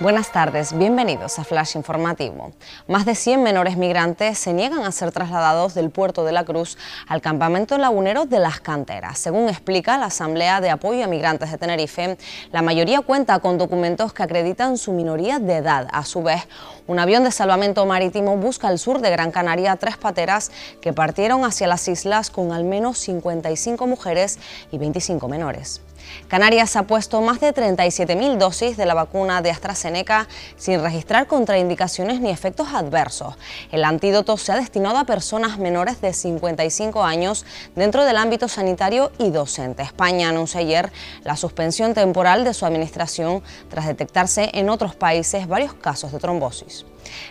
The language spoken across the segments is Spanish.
Buenas tardes, bienvenidos a Flash Informativo. Más de 100 menores migrantes se niegan a ser trasladados del puerto de la Cruz al campamento lagunero de las canteras. Según explica la Asamblea de Apoyo a Migrantes de Tenerife, la mayoría cuenta con documentos que acreditan su minoría de edad. A su vez, un avión de salvamento marítimo busca al sur de Gran Canaria tres pateras que partieron hacia las islas con al menos 55 mujeres y 25 menores. Canarias ha puesto más de 37.000 dosis de la vacuna de AstraZeneca sin registrar contraindicaciones ni efectos adversos. El antídoto se ha destinado a personas menores de 55 años dentro del ámbito sanitario y docente. España anunció ayer la suspensión temporal de su administración tras detectarse en otros países varios casos de trombosis.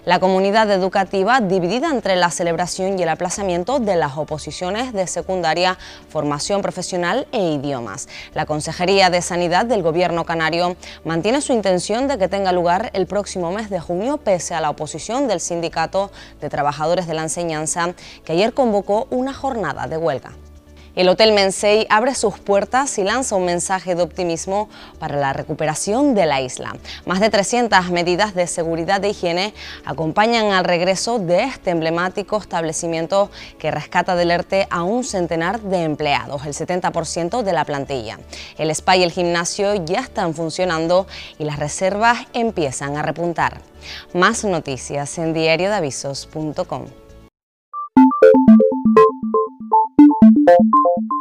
La comunidad educativa dividida entre la celebración y el aplazamiento de las oposiciones de secundaria, formación profesional e idiomas. La Consejería de Sanidad del Gobierno canario mantiene su intención de que tenga lugar el próximo mes de junio pese a la oposición del Sindicato de Trabajadores de la Enseñanza que ayer convocó una jornada de huelga. El Hotel Mensei abre sus puertas y lanza un mensaje de optimismo para la recuperación de la isla. Más de 300 medidas de seguridad e higiene acompañan al regreso de este emblemático establecimiento que rescata del ERTE a un centenar de empleados, el 70% de la plantilla. El spa y el gimnasio ya están funcionando y las reservas empiezan a repuntar. Más noticias en diariodavisos.com. Thank you.